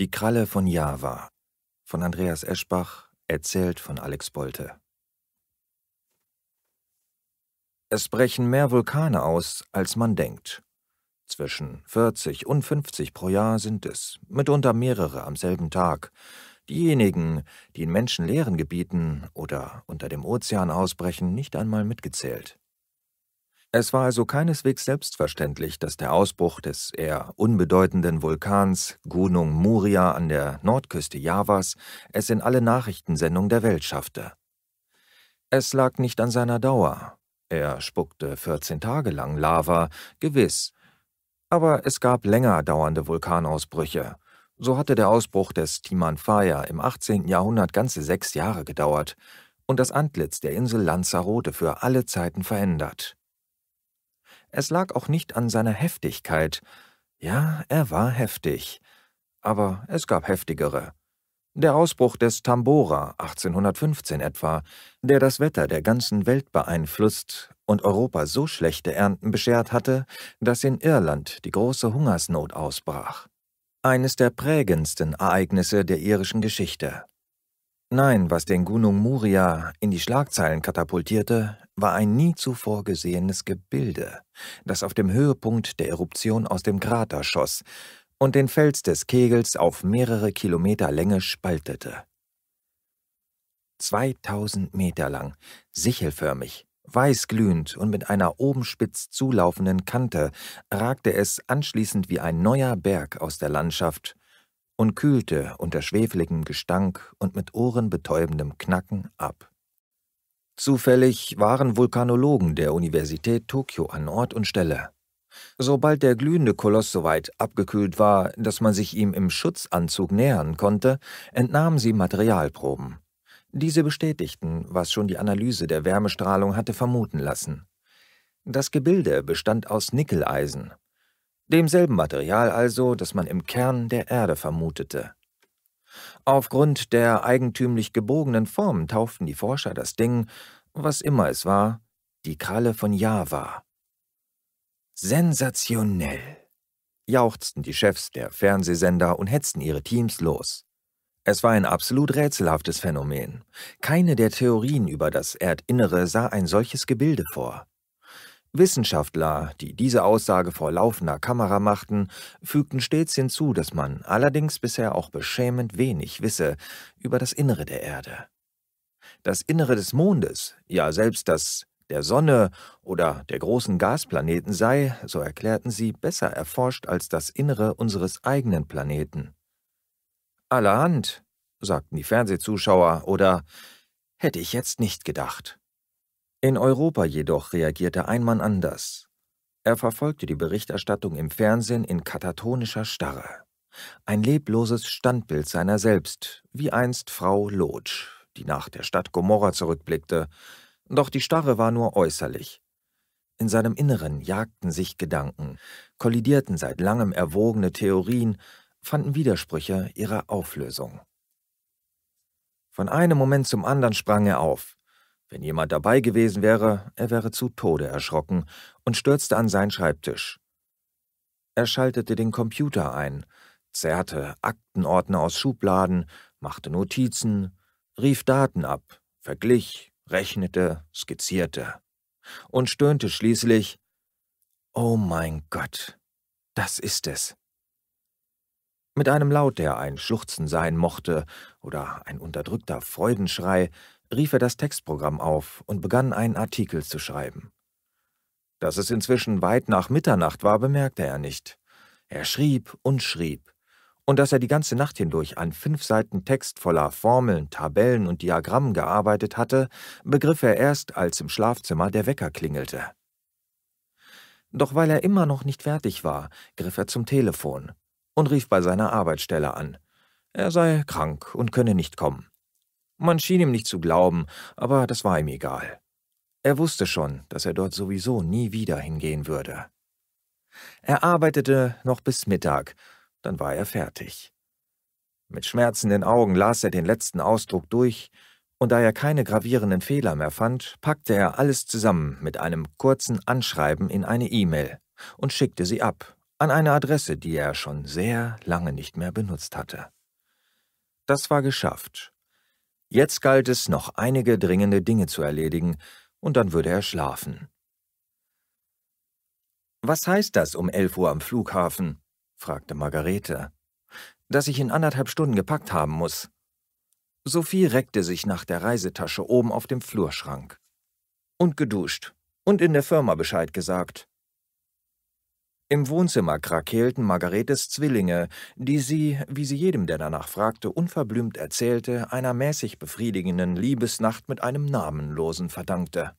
Die Kralle von Java von Andreas Eschbach, erzählt von Alex Bolte. Es brechen mehr Vulkane aus, als man denkt. Zwischen 40 und 50 pro Jahr sind es, mitunter mehrere am selben Tag. Diejenigen, die in menschenleeren Gebieten oder unter dem Ozean ausbrechen, nicht einmal mitgezählt. Es war also keineswegs selbstverständlich, dass der Ausbruch des eher unbedeutenden Vulkans Gunung Muria an der Nordküste Javas es in alle Nachrichtensendungen der Welt schaffte. Es lag nicht an seiner Dauer. Er spuckte 14 Tage lang Lava, gewiss. Aber es gab länger dauernde Vulkanausbrüche. So hatte der Ausbruch des Timanfaya im 18. Jahrhundert ganze sechs Jahre gedauert und das Antlitz der Insel Lanzarote für alle Zeiten verändert. Es lag auch nicht an seiner Heftigkeit. Ja, er war heftig. Aber es gab heftigere. Der Ausbruch des Tambora 1815 etwa, der das Wetter der ganzen Welt beeinflusst und Europa so schlechte Ernten beschert hatte, dass in Irland die große Hungersnot ausbrach. Eines der prägendsten Ereignisse der irischen Geschichte. Nein, was den Gunung Muria in die Schlagzeilen katapultierte, war ein nie zuvor gesehenes Gebilde, das auf dem Höhepunkt der Eruption aus dem Krater schoss und den Fels des Kegels auf mehrere Kilometer Länge spaltete. 2000 Meter lang, sichelförmig, weißglühend und mit einer oben spitz zulaufenden Kante ragte es anschließend wie ein neuer Berg aus der Landschaft und kühlte unter schwefeligem Gestank und mit ohrenbetäubendem Knacken ab. Zufällig waren Vulkanologen der Universität Tokio an Ort und Stelle. Sobald der glühende Koloss so weit abgekühlt war, dass man sich ihm im Schutzanzug nähern konnte, entnahmen sie Materialproben. Diese bestätigten, was schon die Analyse der Wärmestrahlung hatte vermuten lassen. Das Gebilde bestand aus Nickeleisen, demselben Material also, das man im Kern der Erde vermutete. Aufgrund der eigentümlich gebogenen Form tauften die Forscher das Ding, was immer es war, die Kralle von Java. Sensationell, jauchzten die Chefs der Fernsehsender und hetzten ihre Teams los. Es war ein absolut rätselhaftes Phänomen. Keine der Theorien über das Erdinnere sah ein solches Gebilde vor. Wissenschaftler, die diese Aussage vor laufender Kamera machten, fügten stets hinzu, dass man allerdings bisher auch beschämend wenig wisse über das Innere der Erde. Das Innere des Mondes, ja selbst das der Sonne oder der großen Gasplaneten sei, so erklärten sie, besser erforscht als das Innere unseres eigenen Planeten. Allerhand, sagten die Fernsehzuschauer, oder hätte ich jetzt nicht gedacht. In Europa jedoch reagierte ein Mann anders. Er verfolgte die Berichterstattung im Fernsehen in katatonischer Starre. Ein lebloses Standbild seiner selbst, wie einst Frau Lotsch, die nach der Stadt Gomorra zurückblickte. Doch die Starre war nur äußerlich. In seinem Inneren jagten sich Gedanken, kollidierten seit langem erwogene Theorien, fanden Widersprüche ihrer Auflösung. Von einem Moment zum anderen sprang er auf. Wenn jemand dabei gewesen wäre, er wäre zu Tode erschrocken und stürzte an seinen Schreibtisch. Er schaltete den Computer ein, zerrte Aktenordner aus Schubladen, machte Notizen, rief Daten ab, verglich, rechnete, skizzierte und stöhnte schließlich Oh mein Gott, das ist es. Mit einem Laut, der ein Schluchzen sein mochte oder ein unterdrückter Freudenschrei, rief er das Textprogramm auf und begann einen Artikel zu schreiben. Dass es inzwischen weit nach Mitternacht war, bemerkte er nicht. Er schrieb und schrieb, und dass er die ganze Nacht hindurch an fünf Seiten Text voller Formeln, Tabellen und Diagrammen gearbeitet hatte, begriff er erst, als im Schlafzimmer der Wecker klingelte. Doch weil er immer noch nicht fertig war, griff er zum Telefon und rief bei seiner Arbeitsstelle an. Er sei krank und könne nicht kommen. Man schien ihm nicht zu glauben, aber das war ihm egal. Er wusste schon, dass er dort sowieso nie wieder hingehen würde. Er arbeitete noch bis Mittag, dann war er fertig. Mit schmerzenden Augen las er den letzten Ausdruck durch, und da er keine gravierenden Fehler mehr fand, packte er alles zusammen mit einem kurzen Anschreiben in eine E-Mail und schickte sie ab, an eine Adresse, die er schon sehr lange nicht mehr benutzt hatte. Das war geschafft. Jetzt galt es, noch einige dringende Dinge zu erledigen, und dann würde er schlafen. Was heißt das um elf Uhr am Flughafen? fragte Margarete. Dass ich in anderthalb Stunden gepackt haben muss. Sophie reckte sich nach der Reisetasche oben auf dem Flurschrank. Und geduscht. Und in der Firma Bescheid gesagt. Im Wohnzimmer krakeelten Margaretes Zwillinge, die sie, wie sie jedem, der danach fragte, unverblümt erzählte, einer mäßig befriedigenden Liebesnacht mit einem Namenlosen verdankte.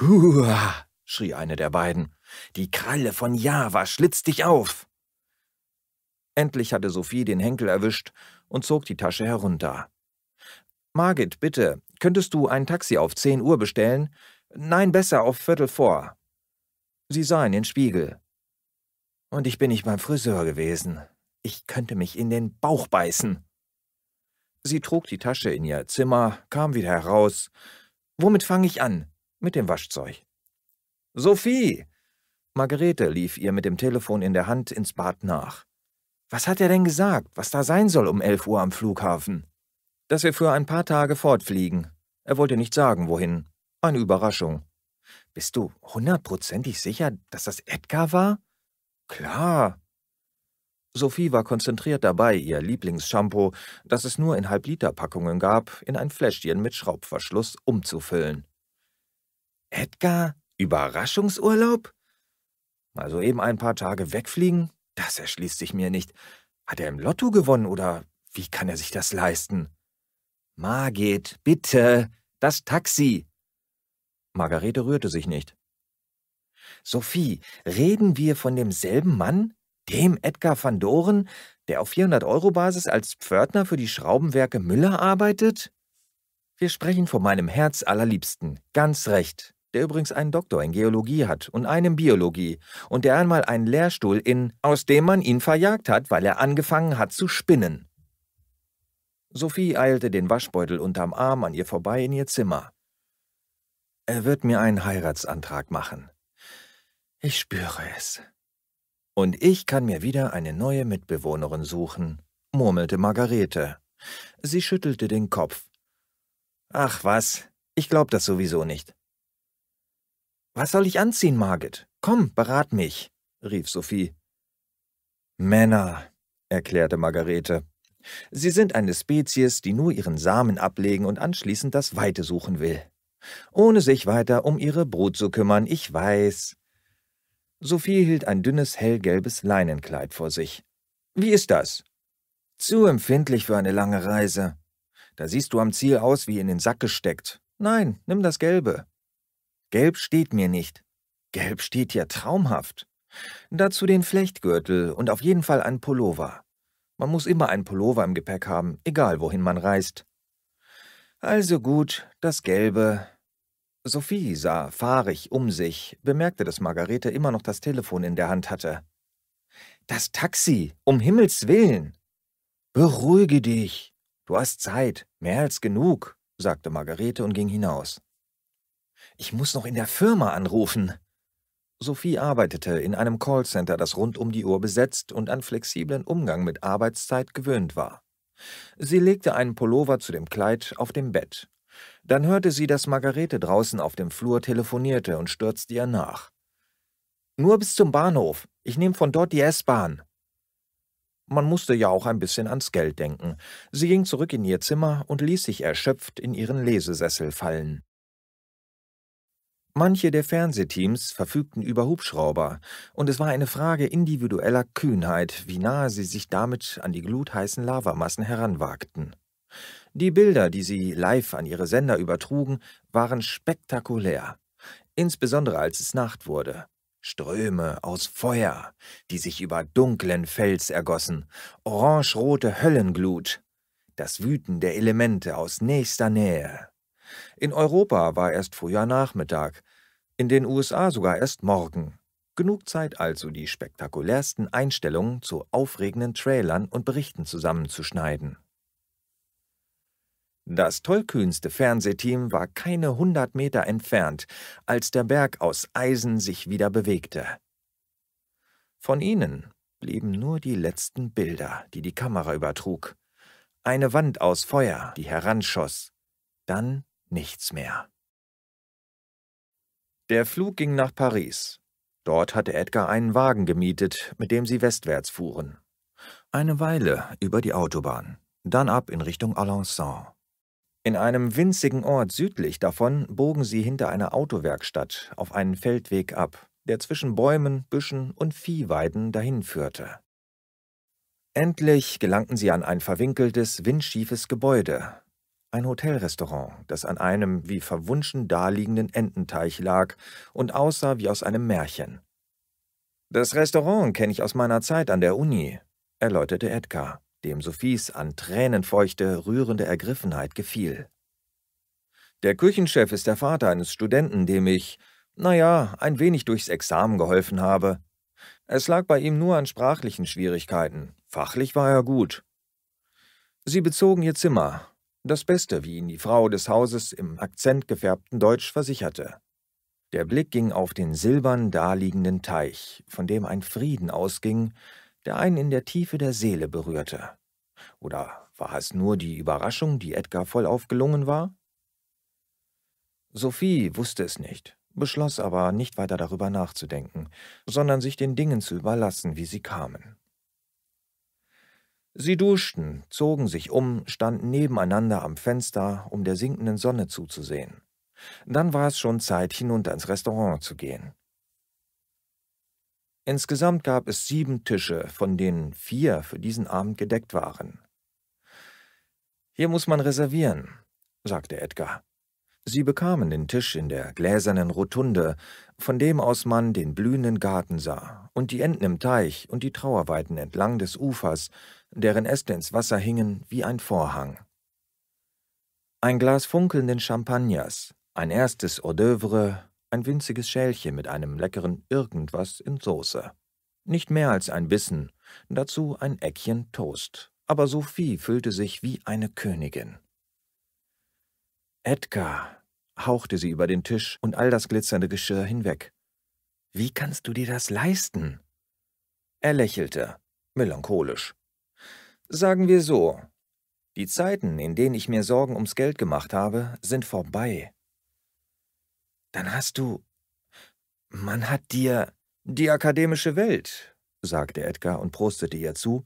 Hua! schrie eine der beiden. Die Kralle von Java schlitzt dich auf! Endlich hatte Sophie den Henkel erwischt und zog die Tasche herunter. Margit, bitte, könntest du ein Taxi auf zehn Uhr bestellen? Nein, besser auf Viertel vor. Sie sah in den Spiegel. Und ich bin nicht beim Friseur gewesen. Ich könnte mich in den Bauch beißen. Sie trug die Tasche in ihr Zimmer, kam wieder heraus. Womit fange ich an? Mit dem Waschzeug. Sophie! Margarete lief ihr mit dem Telefon in der Hand ins Bad nach. Was hat er denn gesagt, was da sein soll um elf Uhr am Flughafen? Dass wir für ein paar Tage fortfliegen. Er wollte nicht sagen, wohin. Eine Überraschung. Bist du hundertprozentig sicher, dass das Edgar war? Klar. Sophie war konzentriert dabei, ihr Lieblingsshampoo, das es nur in Halbliterpackungen gab, in ein Fläschchen mit Schraubverschluss umzufüllen. Edgar? Überraschungsurlaub? Mal soeben ein paar Tage wegfliegen? Das erschließt sich mir nicht. Hat er im Lotto gewonnen oder wie kann er sich das leisten? Margit, bitte, das Taxi. Margarete rührte sich nicht. Sophie, reden wir von demselben Mann? Dem Edgar van Doren, der auf 400-Euro-Basis als Pförtner für die Schraubenwerke Müller arbeitet? Wir sprechen von meinem Herz allerliebsten, ganz recht, der übrigens einen Doktor in Geologie hat und einen Biologie und der einmal einen Lehrstuhl in, aus dem man ihn verjagt hat, weil er angefangen hat zu spinnen. Sophie eilte den Waschbeutel unterm Arm an ihr vorbei in ihr Zimmer. Er wird mir einen Heiratsantrag machen. Ich spüre es. Und ich kann mir wieder eine neue Mitbewohnerin suchen, murmelte Margarete. Sie schüttelte den Kopf. Ach was, ich glaub das sowieso nicht. Was soll ich anziehen, Margit? Komm, berat mich, rief Sophie. Männer, erklärte Margarete. Sie sind eine Spezies, die nur ihren Samen ablegen und anschließend das Weite suchen will. Ohne sich weiter um ihre Brut zu kümmern, ich weiß. Sophie hielt ein dünnes, hellgelbes Leinenkleid vor sich. Wie ist das? Zu empfindlich für eine lange Reise. Da siehst du am Ziel aus wie in den Sack gesteckt. Nein, nimm das Gelbe. Gelb steht mir nicht. Gelb steht ja traumhaft. Dazu den Flechtgürtel und auf jeden Fall ein Pullover. Man muss immer einen Pullover im Gepäck haben, egal wohin man reist. Also gut, das Gelbe, Sophie sah fahrig um sich, bemerkte, dass Margarete immer noch das Telefon in der Hand hatte. Das Taxi, um Himmels willen. Beruhige dich. Du hast Zeit, mehr als genug, sagte Margarete und ging hinaus. Ich muss noch in der Firma anrufen. Sophie arbeitete in einem Callcenter, das rund um die Uhr besetzt und an flexiblen Umgang mit Arbeitszeit gewöhnt war. Sie legte einen Pullover zu dem Kleid auf dem Bett. Dann hörte sie, dass Margarete draußen auf dem Flur telefonierte und stürzte ihr nach. Nur bis zum Bahnhof. Ich nehme von dort die S-Bahn. Man musste ja auch ein bisschen ans Geld denken. Sie ging zurück in ihr Zimmer und ließ sich erschöpft in ihren Lesesessel fallen. Manche der Fernsehteams verfügten über Hubschrauber, und es war eine Frage individueller Kühnheit, wie nahe sie sich damit an die glutheißen Lavamassen heranwagten. Die Bilder, die sie live an ihre Sender übertrugen, waren spektakulär, insbesondere als es Nacht wurde. Ströme aus Feuer, die sich über dunklen Fels ergossen, orangerote Höllenglut, das Wüten der Elemente aus nächster Nähe. In Europa war erst früher Nachmittag, in den USA sogar erst morgen. Genug Zeit also, die spektakulärsten Einstellungen zu aufregenden Trailern und Berichten zusammenzuschneiden. Das tollkühnste Fernsehteam war keine hundert Meter entfernt, als der Berg aus Eisen sich wieder bewegte. Von ihnen blieben nur die letzten Bilder, die die Kamera übertrug. Eine Wand aus Feuer, die heranschoss. Dann nichts mehr. Der Flug ging nach Paris. Dort hatte Edgar einen Wagen gemietet, mit dem sie westwärts fuhren. Eine Weile über die Autobahn, dann ab in Richtung Alençon. In einem winzigen Ort südlich davon bogen sie hinter einer Autowerkstatt auf einen Feldweg ab, der zwischen Bäumen, Büschen und Viehweiden dahinführte. Endlich gelangten sie an ein verwinkeltes, windschiefes Gebäude, ein Hotelrestaurant, das an einem wie verwunschen daliegenden Ententeich lag und aussah wie aus einem Märchen. Das Restaurant kenne ich aus meiner Zeit an der Uni, erläuterte Edgar, dem Sophies an tränenfeuchte, rührende Ergriffenheit gefiel. Der Küchenchef ist der Vater eines Studenten, dem ich, naja, ein wenig durchs Examen geholfen habe. Es lag bei ihm nur an sprachlichen Schwierigkeiten. Fachlich war er gut. Sie bezogen ihr Zimmer, das Beste, wie ihn die Frau des Hauses im akzentgefärbten Deutsch versicherte. Der Blick ging auf den silbern daliegenden Teich, von dem ein Frieden ausging, der einen in der Tiefe der Seele berührte. Oder war es nur die Überraschung, die Edgar vollauf gelungen war? Sophie wusste es nicht, beschloss aber, nicht weiter darüber nachzudenken, sondern sich den Dingen zu überlassen, wie sie kamen. Sie duschten, zogen sich um, standen nebeneinander am Fenster, um der sinkenden Sonne zuzusehen. Dann war es schon Zeit, hinunter ins Restaurant zu gehen. Insgesamt gab es sieben Tische, von denen vier für diesen Abend gedeckt waren. Hier muss man reservieren, sagte Edgar. Sie bekamen den Tisch in der gläsernen Rotunde, von dem aus man den blühenden Garten sah und die Enten im Teich und die Trauerweiden entlang des Ufers, deren Äste ins Wasser hingen wie ein Vorhang. Ein Glas funkelnden Champagners, ein erstes Hors d'oeuvre, ein winziges Schälchen mit einem leckeren Irgendwas in Soße. Nicht mehr als ein Bissen, dazu ein Eckchen Toast. Aber Sophie fühlte sich wie eine Königin. Edgar, hauchte sie über den Tisch und all das glitzernde Geschirr hinweg. Wie kannst du dir das leisten? Er lächelte, melancholisch. Sagen wir so, die Zeiten, in denen ich mir Sorgen ums Geld gemacht habe, sind vorbei. Dann hast du. Man hat dir. Die akademische Welt, sagte Edgar und prostete ihr zu,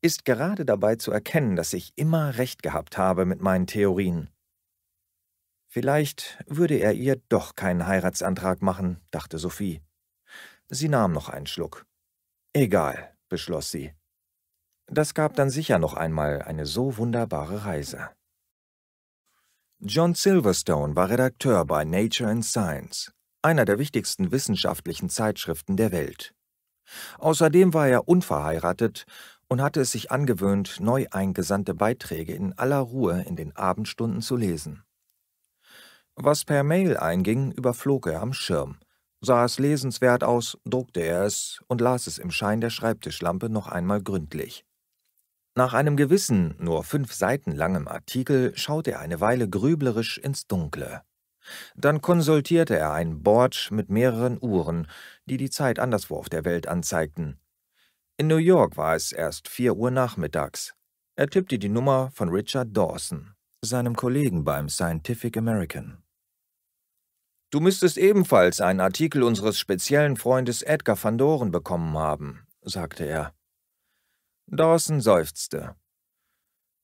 ist gerade dabei zu erkennen, dass ich immer recht gehabt habe mit meinen Theorien. Vielleicht würde er ihr doch keinen Heiratsantrag machen, dachte Sophie. Sie nahm noch einen Schluck. Egal, beschloss sie. Das gab dann sicher noch einmal eine so wunderbare Reise. John Silverstone war Redakteur bei Nature and Science, einer der wichtigsten wissenschaftlichen Zeitschriften der Welt. Außerdem war er unverheiratet und hatte es sich angewöhnt, neu eingesandte Beiträge in aller Ruhe in den Abendstunden zu lesen. Was per Mail einging, überflog er am Schirm, sah es lesenswert aus, druckte er es und las es im Schein der Schreibtischlampe noch einmal gründlich. Nach einem gewissen, nur fünf Seiten langem Artikel schaute er eine Weile grüblerisch ins Dunkle. Dann konsultierte er ein Board mit mehreren Uhren, die die Zeit anderswo auf der Welt anzeigten. In New York war es erst vier Uhr nachmittags. Er tippte die Nummer von Richard Dawson, seinem Kollegen beim Scientific American. Du müsstest ebenfalls einen Artikel unseres speziellen Freundes Edgar van Doren bekommen haben, sagte er. Dawson seufzte.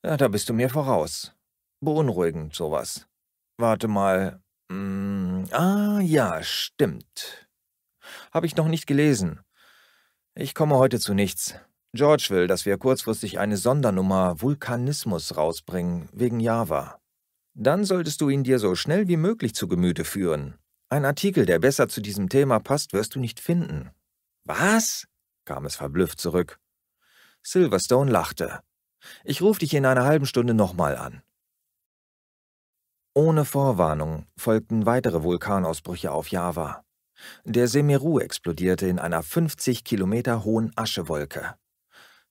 Ja, da bist du mir voraus. Beunruhigend, sowas. Warte mal. Mm, ah, ja, stimmt. Habe ich noch nicht gelesen. Ich komme heute zu nichts. George will, dass wir kurzfristig eine Sondernummer Vulkanismus rausbringen, wegen Java. Dann solltest du ihn dir so schnell wie möglich zu Gemüte führen. Ein Artikel, der besser zu diesem Thema passt, wirst du nicht finden. Was? kam es verblüfft zurück. Silverstone lachte. Ich rufe dich in einer halben Stunde nochmal an. Ohne Vorwarnung folgten weitere Vulkanausbrüche auf Java. Der Semeru explodierte in einer 50 Kilometer hohen Aschewolke.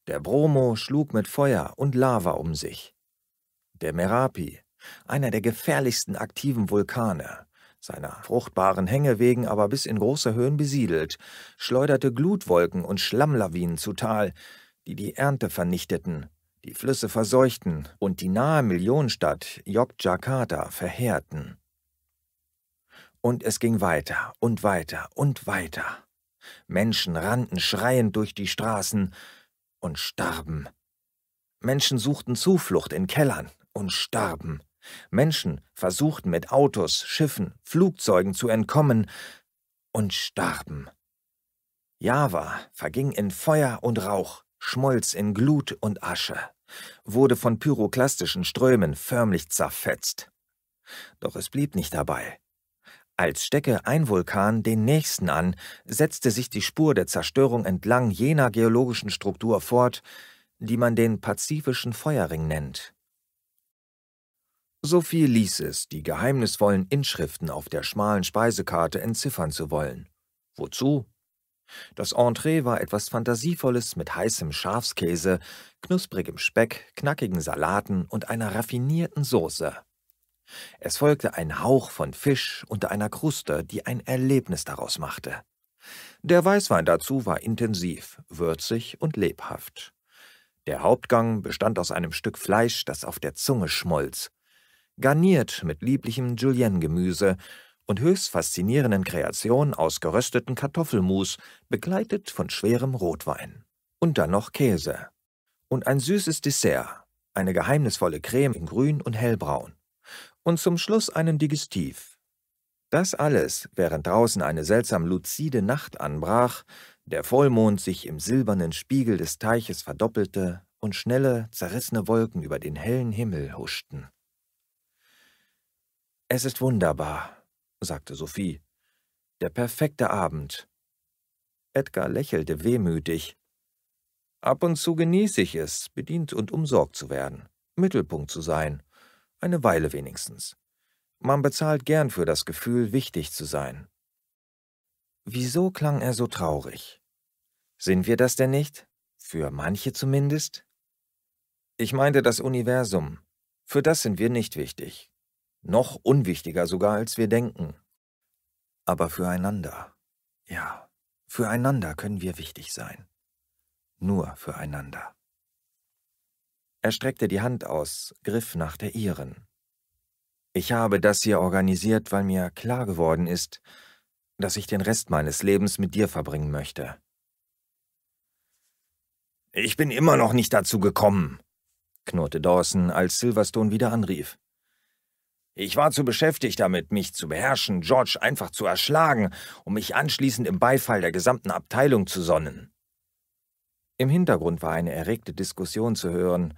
Der Bromo schlug mit Feuer und Lava um sich. Der Merapi, einer der gefährlichsten aktiven Vulkane, seiner fruchtbaren Hänge wegen aber bis in große Höhen besiedelt, schleuderte Glutwolken und Schlammlawinen zu Tal, die die Ernte vernichteten, die Flüsse verseuchten und die nahe Millionenstadt Yogyakarta verheerten. Und es ging weiter und weiter und weiter. Menschen rannten schreiend durch die Straßen und starben. Menschen suchten Zuflucht in Kellern und starben. Menschen versuchten mit Autos, Schiffen, Flugzeugen zu entkommen und starben. Java verging in Feuer und Rauch, schmolz in Glut und Asche, wurde von pyroklastischen Strömen förmlich zerfetzt. Doch es blieb nicht dabei. Als stecke ein Vulkan den nächsten an, setzte sich die Spur der Zerstörung entlang jener geologischen Struktur fort, die man den Pazifischen Feuerring nennt. Sophie ließ es, die geheimnisvollen Inschriften auf der schmalen Speisekarte entziffern zu wollen. Wozu? Das Entree war etwas Fantasievolles mit heißem Schafskäse, knusprigem Speck, knackigen Salaten und einer raffinierten Soße. Es folgte ein Hauch von Fisch unter einer Kruste, die ein Erlebnis daraus machte. Der Weißwein dazu war intensiv, würzig und lebhaft. Der Hauptgang bestand aus einem Stück Fleisch, das auf der Zunge schmolz, garniert mit lieblichem Julienne-Gemüse und höchst faszinierenden Kreationen aus gerösteten Kartoffelmus, begleitet von schwerem Rotwein. Und dann noch Käse. Und ein süßes Dessert, eine geheimnisvolle Creme in grün und hellbraun. Und zum Schluss einen Digestiv. Das alles, während draußen eine seltsam luzide Nacht anbrach, der Vollmond sich im silbernen Spiegel des Teiches verdoppelte und schnelle, zerrissene Wolken über den hellen Himmel huschten. Es ist wunderbar, sagte Sophie. Der perfekte Abend. Edgar lächelte wehmütig. Ab und zu genieße ich es, bedient und umsorgt zu werden, Mittelpunkt zu sein, eine Weile wenigstens. Man bezahlt gern für das Gefühl, wichtig zu sein. Wieso klang er so traurig? Sind wir das denn nicht? Für manche zumindest? Ich meinte das Universum. Für das sind wir nicht wichtig. Noch unwichtiger sogar, als wir denken. Aber füreinander, ja, füreinander können wir wichtig sein. Nur füreinander. Er streckte die Hand aus, griff nach der ihren. Ich habe das hier organisiert, weil mir klar geworden ist, dass ich den Rest meines Lebens mit dir verbringen möchte. Ich bin immer noch nicht dazu gekommen, knurrte Dawson, als Silverstone wieder anrief. Ich war zu beschäftigt damit, mich zu beherrschen, George einfach zu erschlagen, um mich anschließend im Beifall der gesamten Abteilung zu sonnen. Im Hintergrund war eine erregte Diskussion zu hören.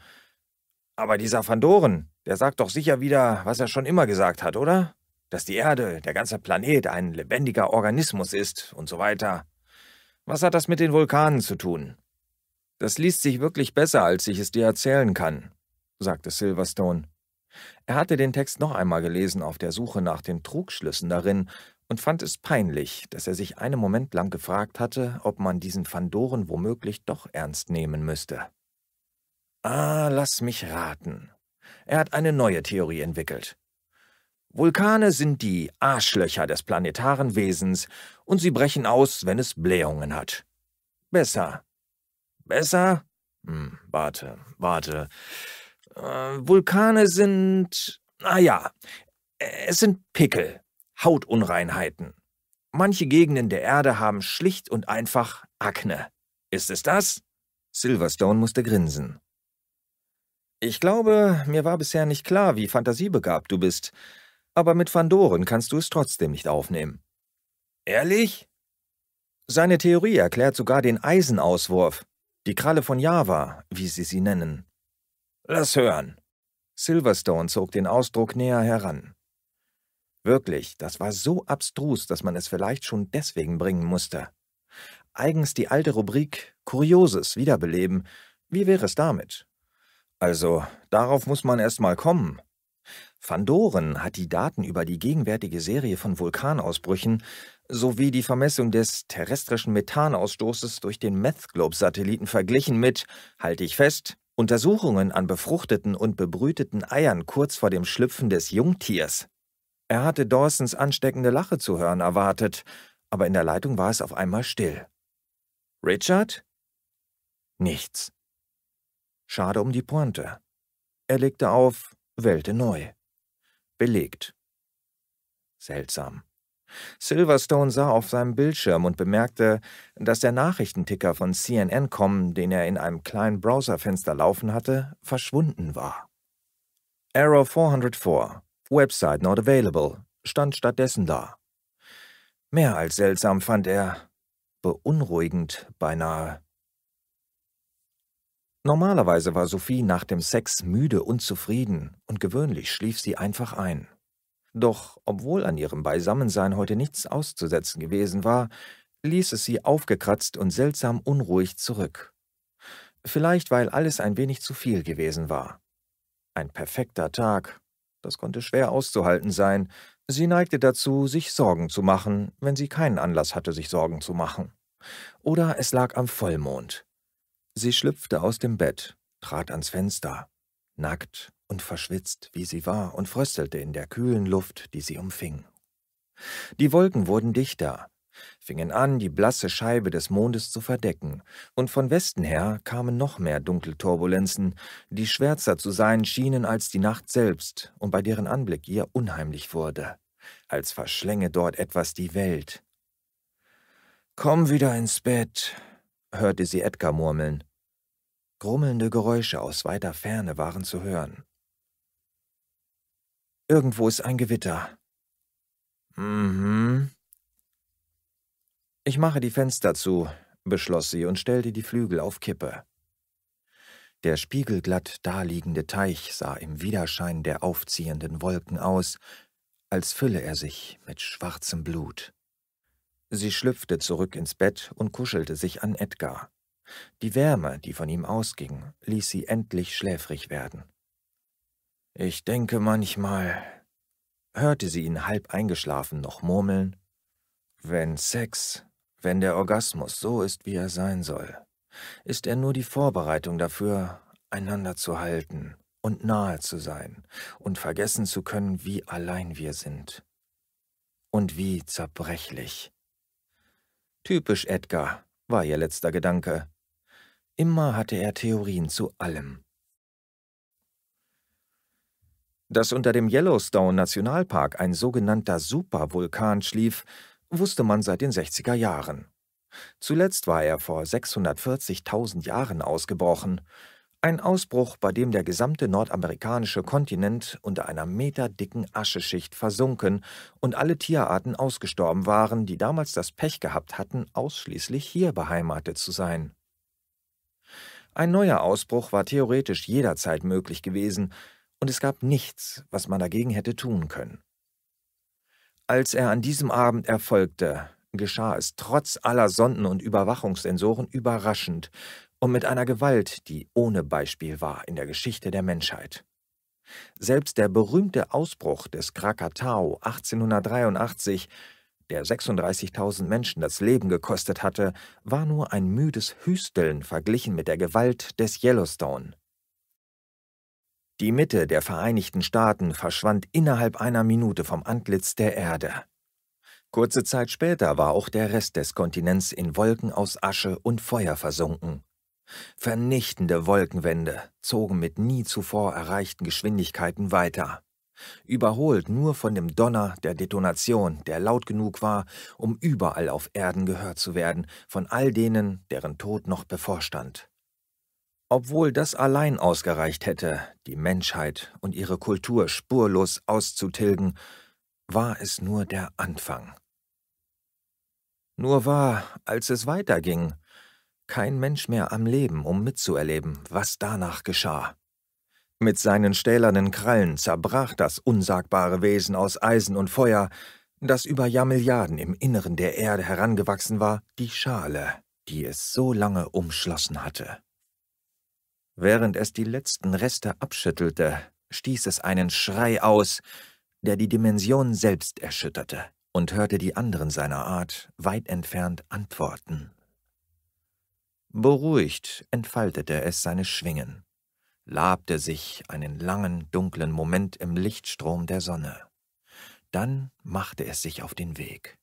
Aber dieser Van Doren, der sagt doch sicher wieder, was er schon immer gesagt hat, oder? Dass die Erde, der ganze Planet, ein lebendiger Organismus ist und so weiter. Was hat das mit den Vulkanen zu tun? Das liest sich wirklich besser, als ich es dir erzählen kann, sagte Silverstone. Er hatte den Text noch einmal gelesen auf der Suche nach den Trugschlüssen darin und fand es peinlich, dass er sich einen Moment lang gefragt hatte, ob man diesen Fandoren womöglich doch ernst nehmen müsste. Ah, lass mich raten. Er hat eine neue Theorie entwickelt. Vulkane sind die Arschlöcher des planetaren Wesens und sie brechen aus, wenn es Blähungen hat. Besser. Besser? Hm, warte, warte. Äh, Vulkane sind, ah ja, es sind Pickel, Hautunreinheiten. Manche Gegenden der Erde haben schlicht und einfach Akne. Ist es das? Silverstone musste grinsen. Ich glaube, mir war bisher nicht klar, wie fantasiebegabt du bist, aber mit Fandoren kannst du es trotzdem nicht aufnehmen. Ehrlich? Seine Theorie erklärt sogar den Eisenauswurf, die Kralle von Java, wie sie sie nennen. Lass hören. Silverstone zog den Ausdruck näher heran. Wirklich, das war so abstrus, dass man es vielleicht schon deswegen bringen musste. Eigens die alte Rubrik Kurioses wiederbeleben. Wie wäre es damit? Also, darauf muss man erst mal kommen. Van Doren hat die Daten über die gegenwärtige Serie von Vulkanausbrüchen sowie die Vermessung des terrestrischen Methanausstoßes durch den Meth Globe-Satelliten verglichen mit, halte ich fest, Untersuchungen an befruchteten und bebrüteten Eiern kurz vor dem Schlüpfen des Jungtiers. Er hatte Dawsons ansteckende Lache zu hören erwartet, aber in der Leitung war es auf einmal still. Richard? Nichts. Schade um die Pointe. Er legte auf, wählte neu. Belegt. Seltsam. Silverstone sah auf seinem Bildschirm und bemerkte, dass der Nachrichtenticker von CNN.com, den er in einem kleinen Browserfenster laufen hatte, verschwunden war. Error 404, Website not available, stand stattdessen da. Mehr als seltsam fand er, beunruhigend beinahe. Normalerweise war Sophie nach dem Sex müde und zufrieden und gewöhnlich schlief sie einfach ein. Doch obwohl an ihrem Beisammensein heute nichts auszusetzen gewesen war, ließ es sie aufgekratzt und seltsam unruhig zurück. Vielleicht weil alles ein wenig zu viel gewesen war. Ein perfekter Tag, das konnte schwer auszuhalten sein. Sie neigte dazu, sich Sorgen zu machen, wenn sie keinen Anlass hatte, sich Sorgen zu machen. Oder es lag am Vollmond. Sie schlüpfte aus dem Bett, trat ans Fenster, nackt und verschwitzt, wie sie war, und fröstelte in der kühlen Luft, die sie umfing. Die Wolken wurden dichter, fingen an, die blasse Scheibe des Mondes zu verdecken, und von Westen her kamen noch mehr Dunkelturbulenzen, die schwärzer zu sein schienen als die Nacht selbst und bei deren Anblick ihr unheimlich wurde, als verschlänge dort etwas die Welt. Komm wieder ins Bett, hörte sie Edgar murmeln. Grummelnde Geräusche aus weiter Ferne waren zu hören. Irgendwo ist ein Gewitter. Mhm. Ich mache die Fenster zu, beschloss sie und stellte die Flügel auf Kippe. Der spiegelglatt daliegende Teich sah im Widerschein der aufziehenden Wolken aus, als fülle er sich mit schwarzem Blut. Sie schlüpfte zurück ins Bett und kuschelte sich an Edgar. Die Wärme, die von ihm ausging, ließ sie endlich schläfrig werden. Ich denke manchmal, hörte sie ihn halb eingeschlafen noch murmeln, wenn Sex, wenn der Orgasmus so ist, wie er sein soll, ist er nur die Vorbereitung dafür, einander zu halten und nahe zu sein und vergessen zu können, wie allein wir sind. Und wie zerbrechlich. Typisch Edgar, war ihr letzter Gedanke. Immer hatte er Theorien zu allem. Dass unter dem Yellowstone Nationalpark ein sogenannter Supervulkan schlief, wusste man seit den 60er Jahren. Zuletzt war er vor 640.000 Jahren ausgebrochen. Ein Ausbruch, bei dem der gesamte nordamerikanische Kontinent unter einer meterdicken Ascheschicht versunken und alle Tierarten ausgestorben waren, die damals das Pech gehabt hatten, ausschließlich hier beheimatet zu sein. Ein neuer Ausbruch war theoretisch jederzeit möglich gewesen, und es gab nichts, was man dagegen hätte tun können. Als er an diesem Abend erfolgte, geschah es trotz aller Sonden und Überwachungssensoren überraschend und mit einer Gewalt, die ohne Beispiel war in der Geschichte der Menschheit. Selbst der berühmte Ausbruch des Krakatau 1883, der 36.000 Menschen das Leben gekostet hatte, war nur ein müdes Hüsteln verglichen mit der Gewalt des Yellowstone. Die Mitte der Vereinigten Staaten verschwand innerhalb einer Minute vom Antlitz der Erde. Kurze Zeit später war auch der Rest des Kontinents in Wolken aus Asche und Feuer versunken. Vernichtende Wolkenwände zogen mit nie zuvor erreichten Geschwindigkeiten weiter, überholt nur von dem Donner der Detonation, der laut genug war, um überall auf Erden gehört zu werden, von all denen, deren Tod noch bevorstand. Obwohl das allein ausgereicht hätte, die Menschheit und ihre Kultur spurlos auszutilgen, war es nur der Anfang. Nur war, als es weiterging, kein Mensch mehr am Leben, um mitzuerleben, was danach geschah. Mit seinen stählernen Krallen zerbrach das unsagbare Wesen aus Eisen und Feuer, das über Jahrmilliarden im Inneren der Erde herangewachsen war, die Schale, die es so lange umschlossen hatte. Während es die letzten Reste abschüttelte, stieß es einen Schrei aus, der die Dimension selbst erschütterte, und hörte die anderen seiner Art weit entfernt antworten. Beruhigt entfaltete es seine Schwingen, labte sich einen langen, dunklen Moment im Lichtstrom der Sonne. Dann machte es sich auf den Weg.